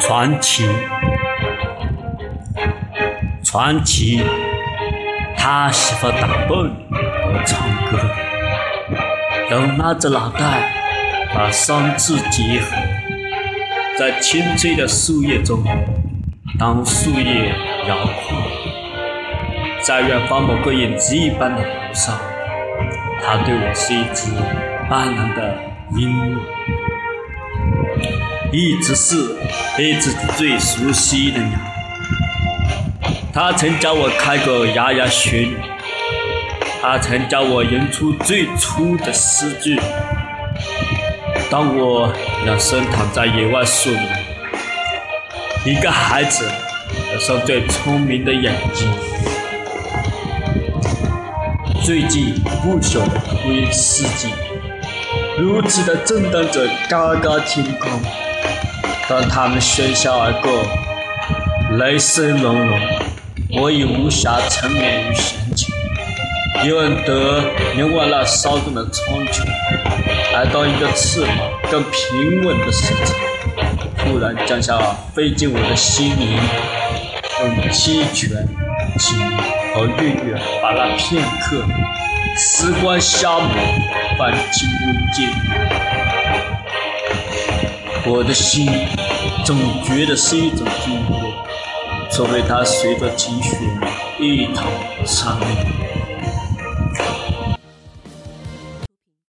传奇，传奇，他喜欢打蹦和唱歌，手拿着脑袋，把三肢结合，在青翠的树叶中，当树叶摇晃，在远方某个影子一般的湖上，他对我是一只斑斓的鹦鹉。一直是一只最熟悉的鸟。他曾教我开过牙牙学语，他曾教我吟出最初的诗句。当我仰身躺在野外树林，一个孩子有双最聪明的眼睛。最近不朽的威士忌，如此的震荡着高高天空。当他们喧嚣而过，雷声隆隆，我已无暇沉湎于闲情。尤恩德凝望那骚动的苍穹，来到一个翅膀更平稳的世界，突然降下，飞进我的心灵，用七拳、情和月月把那片刻时光消磨，泛起无尽。我的心总觉得是一种禁锢，除非它随着情绪一同伤裂。